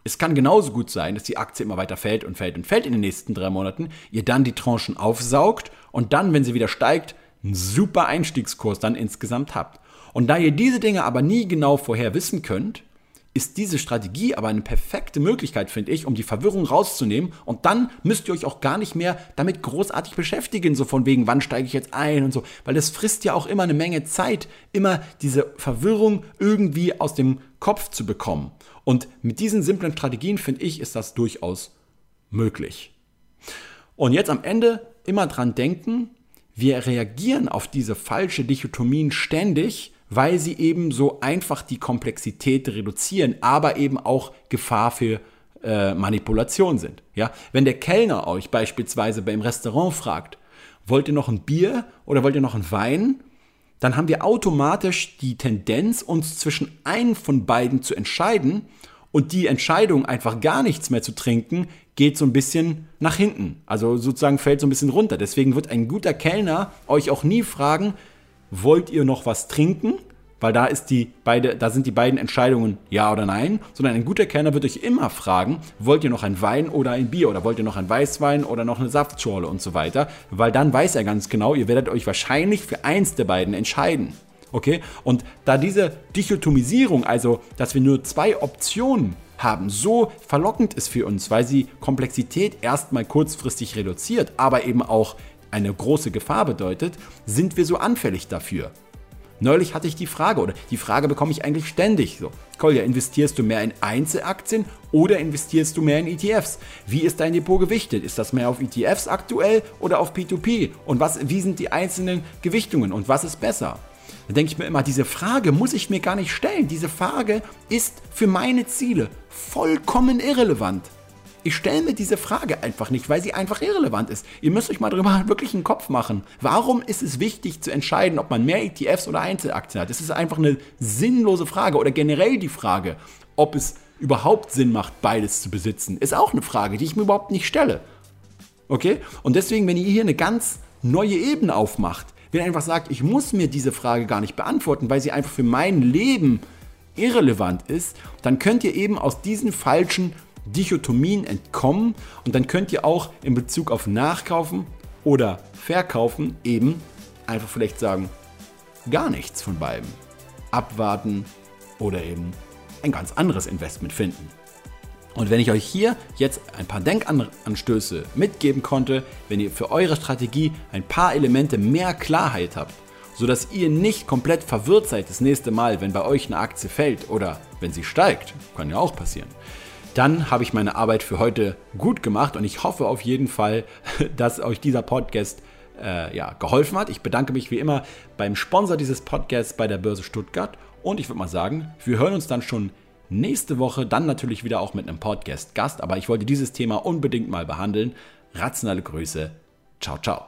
Es kann genauso gut sein, dass die Aktie immer weiter fällt und fällt und fällt in den nächsten drei Monaten, ihr dann die Tranchen aufsaugt und dann, wenn sie wieder steigt, einen super Einstiegskurs dann insgesamt habt. Und da ihr diese Dinge aber nie genau vorher wissen könnt, ist diese Strategie aber eine perfekte Möglichkeit, finde ich, um die Verwirrung rauszunehmen. Und dann müsst ihr euch auch gar nicht mehr damit großartig beschäftigen, so von wegen, wann steige ich jetzt ein und so. Weil das frisst ja auch immer eine Menge Zeit, immer diese Verwirrung irgendwie aus dem Kopf zu bekommen. Und mit diesen simplen Strategien, finde ich, ist das durchaus möglich. Und jetzt am Ende immer dran denken, wir reagieren auf diese falsche Dichotomien ständig, weil sie eben so einfach die Komplexität reduzieren, aber eben auch Gefahr für äh, Manipulation sind. Ja? Wenn der Kellner euch beispielsweise beim Restaurant fragt, wollt ihr noch ein Bier oder wollt ihr noch einen Wein? Dann haben wir automatisch die Tendenz, uns zwischen einem von beiden zu entscheiden und die Entscheidung, einfach gar nichts mehr zu trinken, geht so ein bisschen nach hinten. Also sozusagen fällt so ein bisschen runter. Deswegen wird ein guter Kellner euch auch nie fragen, wollt ihr noch was trinken? Weil da ist die beide, da sind die beiden Entscheidungen ja oder nein, sondern ein guter Kellner wird euch immer fragen, wollt ihr noch ein Wein oder ein Bier oder wollt ihr noch ein Weißwein oder noch eine Saftschorle und so weiter, weil dann weiß er ganz genau, ihr werdet euch wahrscheinlich für eins der beiden entscheiden. Okay? Und da diese Dichotomisierung, also dass wir nur zwei Optionen haben, so verlockend ist für uns, weil sie Komplexität erstmal kurzfristig reduziert, aber eben auch eine große Gefahr bedeutet, sind wir so anfällig dafür. Neulich hatte ich die Frage, oder die Frage bekomme ich eigentlich ständig so. Kolja, investierst du mehr in Einzelaktien oder investierst du mehr in ETFs? Wie ist dein Depot gewichtet? Ist das mehr auf ETFs aktuell oder auf P2P? Und was, wie sind die einzelnen Gewichtungen und was ist besser? Da denke ich mir immer, diese Frage muss ich mir gar nicht stellen. Diese Frage ist für meine Ziele vollkommen irrelevant. Ich stelle mir diese Frage einfach nicht, weil sie einfach irrelevant ist. Ihr müsst euch mal darüber wirklich einen Kopf machen. Warum ist es wichtig zu entscheiden, ob man mehr ETFs oder Einzelaktien hat? Das ist einfach eine sinnlose Frage. Oder generell die Frage, ob es überhaupt Sinn macht, beides zu besitzen, ist auch eine Frage, die ich mir überhaupt nicht stelle. Okay? Und deswegen, wenn ihr hier eine ganz neue Ebene aufmacht, wenn ihr einfach sagt, ich muss mir diese Frage gar nicht beantworten, weil sie einfach für mein Leben irrelevant ist, dann könnt ihr eben aus diesen falschen Dichotomien entkommen und dann könnt ihr auch in Bezug auf Nachkaufen oder Verkaufen eben einfach vielleicht sagen, gar nichts von beiden. Abwarten oder eben ein ganz anderes Investment finden. Und wenn ich euch hier jetzt ein paar Denkanstöße mitgeben konnte, wenn ihr für eure Strategie ein paar Elemente mehr Klarheit habt, sodass ihr nicht komplett verwirrt seid das nächste Mal, wenn bei euch eine Aktie fällt oder wenn sie steigt, kann ja auch passieren, dann habe ich meine Arbeit für heute gut gemacht und ich hoffe auf jeden Fall, dass euch dieser Podcast äh, ja, geholfen hat. Ich bedanke mich wie immer beim Sponsor dieses Podcasts bei der Börse Stuttgart und ich würde mal sagen, wir hören uns dann schon nächste Woche dann natürlich wieder auch mit einem Podcast-Gast, aber ich wollte dieses Thema unbedingt mal behandeln. Rationale Grüße. Ciao, ciao.